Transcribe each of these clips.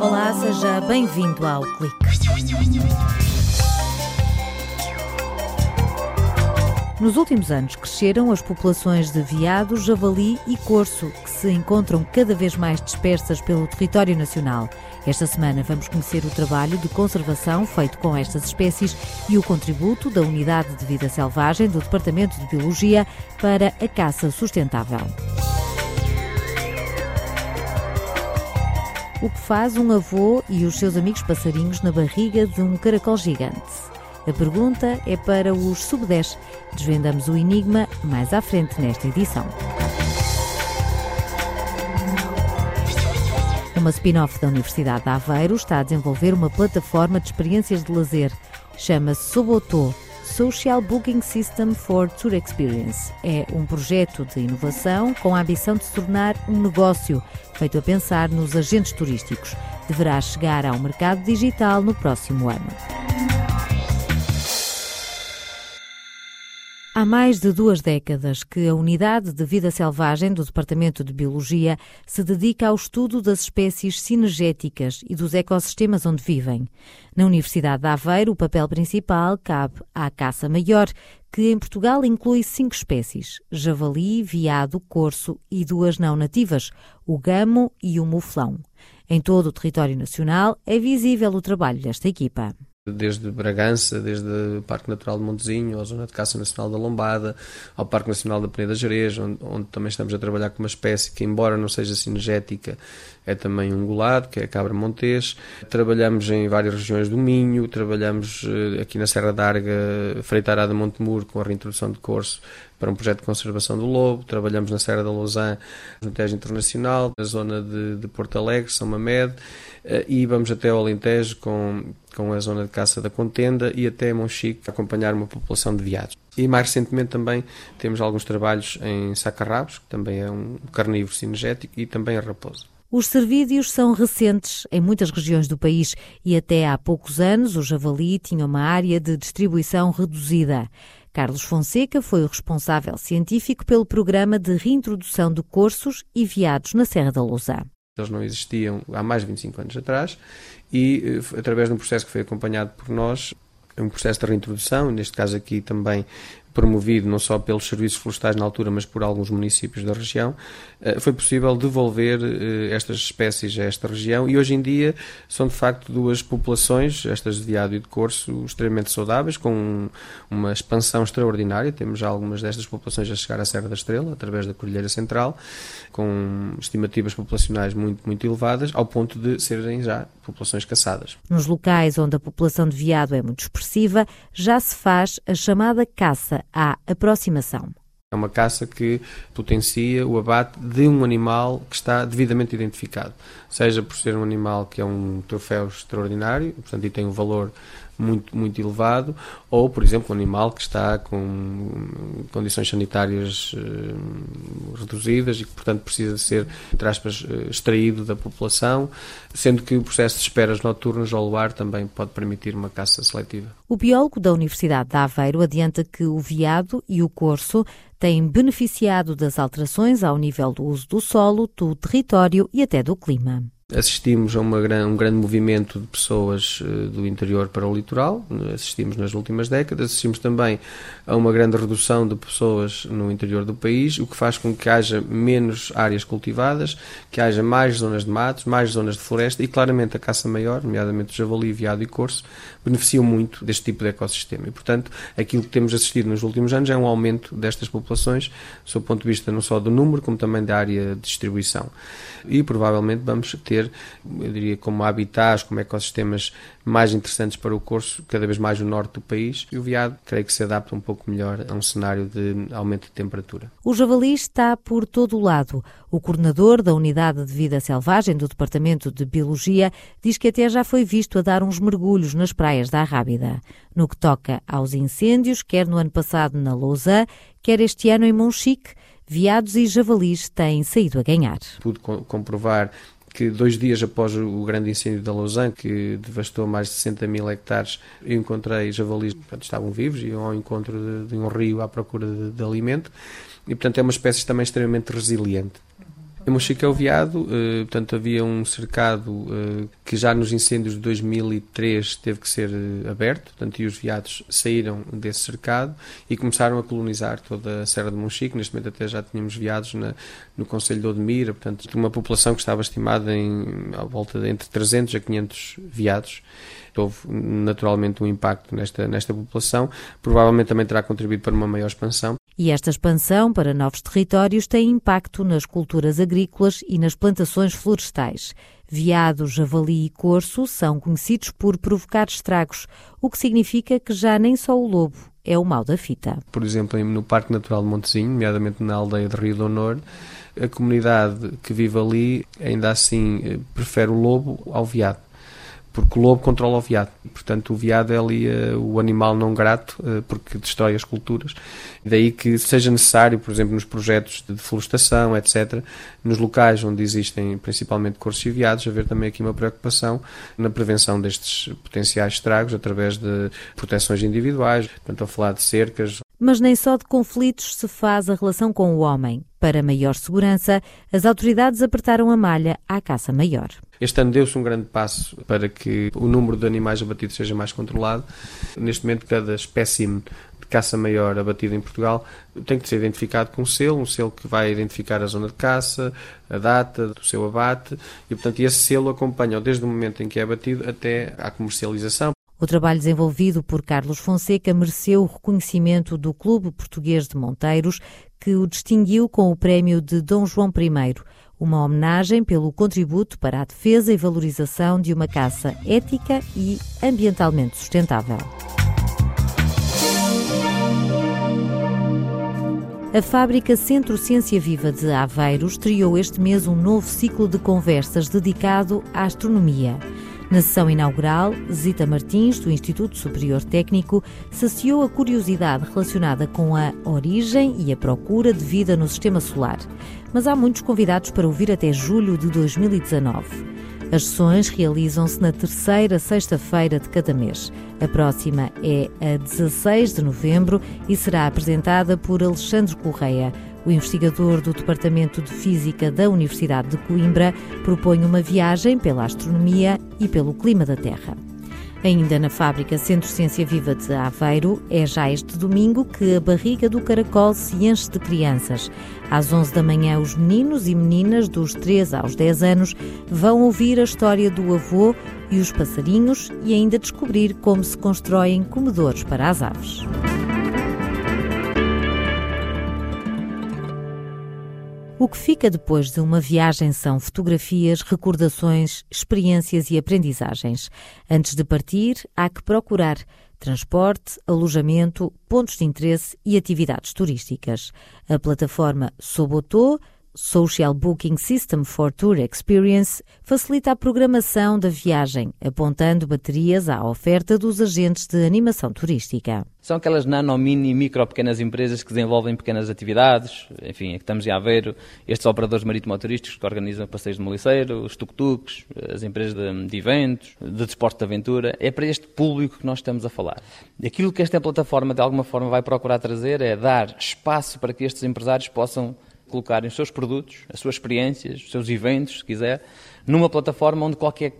Olá, seja bem-vindo ao Clique. Nos últimos anos cresceram as populações de veado, javali e corso, que se encontram cada vez mais dispersas pelo território nacional. Esta semana vamos conhecer o trabalho de conservação feito com estas espécies e o contributo da Unidade de Vida Selvagem do Departamento de Biologia para a caça sustentável. O que faz um avô e os seus amigos passarinhos na barriga de um caracol gigante? A pergunta é para os Sub-10. Desvendamos o enigma mais à frente nesta edição. Uma spin-off da Universidade de Aveiro está a desenvolver uma plataforma de experiências de lazer. Chama-se Sobotô Social Booking System for Tour Experience. É um projeto de inovação com a ambição de se tornar um negócio, feito a pensar nos agentes turísticos. Deverá chegar ao mercado digital no próximo ano. Há mais de duas décadas que a Unidade de Vida Selvagem do Departamento de Biologia se dedica ao estudo das espécies sinergéticas e dos ecossistemas onde vivem. Na Universidade de Aveiro, o papel principal cabe à caça maior, que em Portugal inclui cinco espécies: javali, veado, corso e duas não nativas, o gamo e o muflão. Em todo o território nacional é visível o trabalho desta equipa desde Bragança, desde o Parque Natural de Montezinho, a Zona de Caça Nacional da Lombada, ao Parque Nacional da Peneda Jerez, onde, onde, também estamos a trabalhar com uma espécie que, embora não seja sinergética, é também ungulado, que é a cabra montês. Trabalhamos em várias regiões do Minho, trabalhamos eh, aqui na Serra d'Arga, Freitarada Montemuro, com a reintrodução de corso para um projeto de conservação do lobo, trabalhamos na Serra da Lausanne, no Tejo Internacional, na zona de, de Porto Alegre, São Mamed, eh, e vamos até ao Alentejo com, com a zona de caça da Contenda e até Monchique acompanhar uma população de veados. E mais recentemente também temos alguns trabalhos em sacarrabos, que também é um carnívoro sinergético, e também a raposa. Os cervídeos são recentes em muitas regiões do país e até há poucos anos o javali tinha uma área de distribuição reduzida. Carlos Fonseca foi o responsável científico pelo programa de reintrodução de corsos e veados na Serra da Lousã. Eles não existiam há mais de 25 anos atrás e, eh, através de um processo que foi acompanhado por nós, um processo de reintrodução, neste caso aqui também promovido não só pelos serviços florestais na altura, mas por alguns municípios da região, eh, foi possível devolver eh, estas espécies a esta região e hoje em dia são de facto duas populações, estas de veado e de corso, extremamente saudáveis, com uma expansão extraordinária. Temos já algumas destas populações a chegar à Serra da Estrela, através da Cordilheira Central, com estimativas populacionais muito, muito elevadas, ao ponto de serem já populações caçadas. Nos locais onde a população de veado é muito expressiva, já se faz a chamada caça à aproximação. É uma caça que potencia o abate de um animal que está devidamente identificado, seja por ser um animal que é um troféu extraordinário, portanto, e tem um valor muito, muito elevado, ou, por exemplo, um animal que está com condições sanitárias uh, reduzidas e que, portanto, precisa ser, entre aspas, uh, extraído da população, sendo que o processo de esperas noturnas ao luar também pode permitir uma caça seletiva. O biólogo da Universidade de Aveiro adianta que o veado e o corso têm beneficiado das alterações ao nível do uso do solo, do território e até do clima. Assistimos a uma, um grande movimento de pessoas uh, do interior para o litoral, assistimos nas últimas décadas, assistimos também a uma grande redução de pessoas no interior do país, o que faz com que haja menos áreas cultivadas, que haja mais zonas de matos, mais zonas de floresta e claramente a caça maior, nomeadamente o javali, veado e corso, beneficiam muito deste tipo de ecossistema. E, portanto, aquilo que temos assistido nos últimos anos é um aumento destas populações, do ponto de vista não só do número, como também da área de distribuição. E provavelmente vamos ter ter, eu diria, como habitats, como ecossistemas mais interessantes para o corso, cada vez mais no norte do país. E o veado, creio que se adapta um pouco melhor a um cenário de aumento de temperatura. O javali está por todo o lado. O coordenador da Unidade de Vida Selvagem do Departamento de Biologia diz que até já foi visto a dar uns mergulhos nas praias da Arrábida. No que toca aos incêndios, quer no ano passado na Lousa, quer este ano em Monchique, veados e javalis têm saído a ganhar. Pude comprovar que dois dias após o grande incêndio da Lausanne, que devastou mais de 60 mil hectares, eu encontrei javalis que estavam vivos e iam ao encontro de, de um rio à procura de, de, alimento. E, portanto, é uma espécie também extremamente resiliente. Em Monchique é o veado, uh, portanto havia um cercado uh, que já nos incêndios de 2003 teve que ser uh, aberto, portanto, e os veados saíram desse cercado e começaram a colonizar toda a Serra de Monchique. Neste momento até já tínhamos veados na, no Conselho de Odmira, portanto, uma população que estava estimada em à volta de entre 300 a 500 veados houve naturalmente um impacto nesta, nesta população, provavelmente também terá contribuído para uma maior expansão. E esta expansão para novos territórios tem impacto nas culturas agrícolas e nas plantações florestais. Veado, javali e corso são conhecidos por provocar estragos, o que significa que já nem só o lobo é o mal da fita. Por exemplo, no Parque Natural de Montezinho, nomeadamente na aldeia de Rio do Honor, a comunidade que vive ali ainda assim eh, prefere o lobo ao veado porque o lobo controla o veado. Portanto, o veado é ali uh, o animal não grato, uh, porque destrói as culturas. Daí que seja necessário, por exemplo, nos projetos de deflorestação, etc., nos locais onde existem principalmente corços e veados, haver também aqui uma preocupação na prevenção destes potenciais estragos através de proteções individuais, portanto, a falar de cercas, mas nem só de conflitos se faz a relação com o homem. Para maior segurança, as autoridades apertaram a malha à caça maior. Este ano deu-se um grande passo para que o número de animais abatidos seja mais controlado. Neste momento, cada espécime de caça maior abatida em Portugal tem que ser identificado com um selo, um selo que vai identificar a zona de caça, a data do seu abate, e portanto esse selo acompanha desde o momento em que é abatido até à comercialização. O trabalho desenvolvido por Carlos Fonseca mereceu o reconhecimento do Clube Português de Monteiros, que o distinguiu com o prémio de Dom João I, uma homenagem pelo contributo para a defesa e valorização de uma caça ética e ambientalmente sustentável. A fábrica Centro Ciência Viva de Aveiro estreou este mês um novo ciclo de conversas dedicado à astronomia. Na sessão inaugural, Zita Martins, do Instituto Superior Técnico, saciou a curiosidade relacionada com a origem e a procura de vida no sistema solar. Mas há muitos convidados para ouvir até julho de 2019. As sessões realizam-se na terceira sexta-feira de cada mês. A próxima é a 16 de novembro e será apresentada por Alexandre Correia, o investigador do Departamento de Física da Universidade de Coimbra propõe uma viagem pela astronomia e pelo clima da Terra. Ainda na fábrica Centro Ciência Viva de Aveiro, é já este domingo que a barriga do caracol se enche de crianças. Às 11 da manhã, os meninos e meninas dos 3 aos 10 anos vão ouvir a história do avô e os passarinhos e ainda descobrir como se constroem comedores para as aves. O que fica depois de uma viagem são fotografias, recordações, experiências e aprendizagens. Antes de partir, há que procurar transporte, alojamento, pontos de interesse e atividades turísticas. A plataforma Sobotô Social Booking System for Tour Experience facilita a programação da viagem, apontando baterias à oferta dos agentes de animação turística. São aquelas nano, mini, micro, pequenas empresas que desenvolvem pequenas atividades, enfim, é que estamos a ver estes operadores marítimo-turísticos que organizam passeios de moliceiro, os tuk-tuks, as empresas de, de, eventos, de desporto de aventura. É para este público que nós estamos a falar. Aquilo que esta plataforma, de alguma forma, vai procurar trazer é dar espaço para que estes empresários possam colocarem os seus produtos, as suas experiências, os seus eventos, se quiser, numa plataforma onde qualquer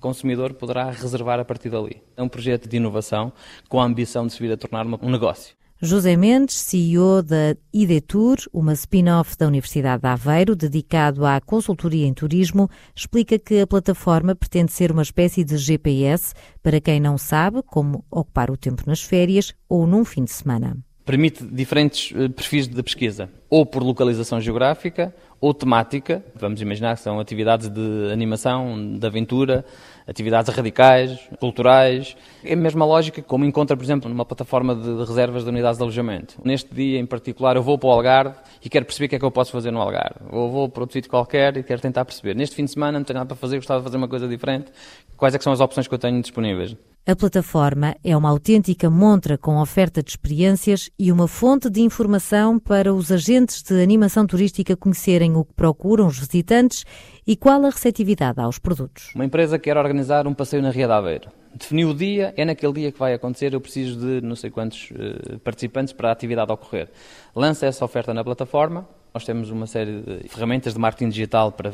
consumidor poderá reservar a partir dali. É um projeto de inovação com a ambição de se vir a tornar um negócio. José Mendes, CEO da IDETUR, uma spin-off da Universidade de Aveiro dedicado à consultoria em turismo, explica que a plataforma pretende ser uma espécie de GPS para quem não sabe como ocupar o tempo nas férias ou num fim de semana permite diferentes eh, perfis de pesquisa, ou por localização geográfica ou temática. Vamos imaginar que são atividades de animação, de aventura, atividades radicais, culturais. É a mesma lógica como encontra, por exemplo, numa plataforma de reservas de unidades de alojamento. Neste dia em particular, eu vou para o Algarve e quero perceber o que é que eu posso fazer no Algarve. Ou vou para outro sítio qualquer e quero tentar perceber. Neste fim de semana não tenho nada para fazer, gostava de fazer uma coisa diferente. Quais é são as opções que eu tenho disponíveis? A plataforma é uma autêntica montra com oferta de experiências e uma fonte de informação para os agentes de animação turística conhecerem o que procuram os visitantes e qual a receptividade aos produtos. Uma empresa quer organizar um passeio na Ria de Aveiro. Definiu o dia, é naquele dia que vai acontecer, eu preciso de não sei quantos uh, participantes para a atividade ocorrer. Lança essa oferta na plataforma, Nós temos uma série de ferramentas de marketing digital para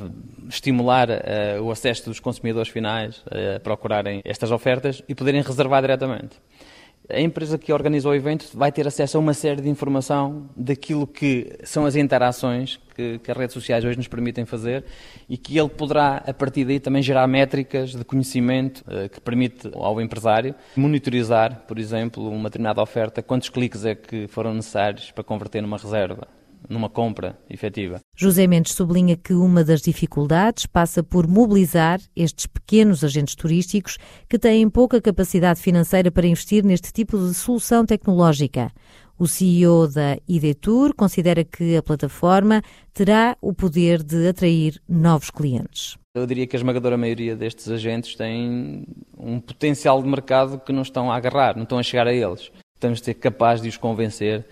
estimular uh, o acesso dos consumidores finais a procurarem estas ofertas e poderem reservar diretamente. A empresa que organiza o evento vai ter acesso a uma série de informação daquilo que são as interações que, que, as redes sociais hoje nos permitem fazer e que ele poderá, a partir daí, também gerar métricas de conhecimento uh, que permite ao empresário monitorizar, por exemplo, uma determinada oferta, quantos cliques é que foram necessários para converter numa reserva numa compra efetiva. José Mendes sublinha que uma das dificuldades passa por mobilizar estes pequenos agentes turísticos que têm pouca capacidade financeira para investir neste tipo de solução tecnológica. O CEO da IDETUR considera que a plataforma terá o poder de atrair novos clientes. Eu diria que a esmagadora maioria destes agentes têm um potencial de mercado que não estão a agarrar, não estão a chegar a eles. Temos de ser capazes de os convencer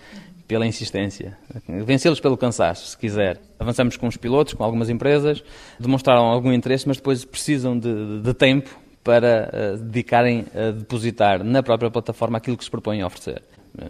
pela insistência, vencê-los pelo cansaço, se quiser. Avançamos com os pilotos, com algumas empresas, demonstraram algum interesse, mas depois precisam de, de tempo para uh, dedicarem a depositar na própria plataforma aquilo que se propõem a oferecer.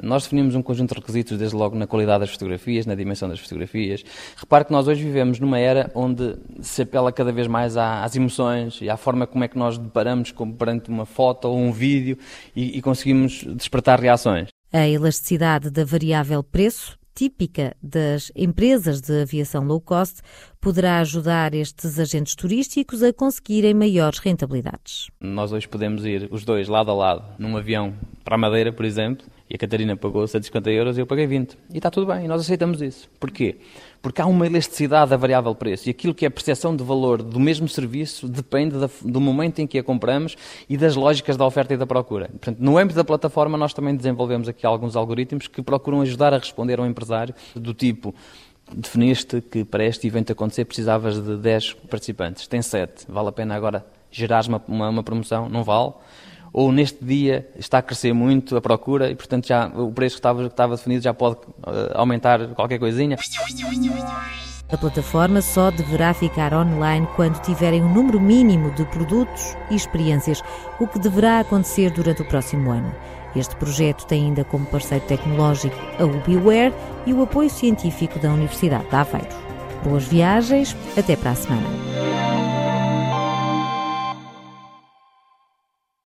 Nós definimos um conjunto de requisitos, desde logo na qualidade das fotografias, na dimensão das fotografias. Repare que nós hoje vivemos numa era onde se apela cada vez mais às emoções e à forma como é que nós deparamos perante uma foto ou um vídeo e, e conseguimos despertar reações. A elasticidade da variável preço, típica das empresas de aviação low cost, poderá ajudar estes agentes turísticos a conseguirem maiores rentabilidades. Nós hoje podemos ir os dois lado a lado num avião para a Madeira, por exemplo, e a Catarina pagou 150 euros e eu paguei 20. E está tudo bem, e nós aceitamos isso. Porquê? Porque há uma elasticidade da variável preço e aquilo que é a percepção de valor do mesmo serviço depende do momento em que a compramos e das lógicas da oferta e da procura. Portanto, no âmbito da plataforma, nós também desenvolvemos aqui alguns algoritmos que procuram ajudar a responder ao empresário do tipo definiste que para este evento acontecer precisavas de 10 participantes, tem 7, vale a pena agora gerares uma, uma, uma promoção? Não vale? Ou neste dia está a crescer muito a procura e, portanto, já o preço que estava, que estava definido já pode uh, aumentar qualquer coisinha. A plataforma só deverá ficar online quando tiverem um número mínimo de produtos e experiências, o que deverá acontecer durante o próximo ano. Este projeto tem ainda como parceiro tecnológico a UbiWare e o apoio científico da Universidade de Aveiro. Boas viagens, até para a semana.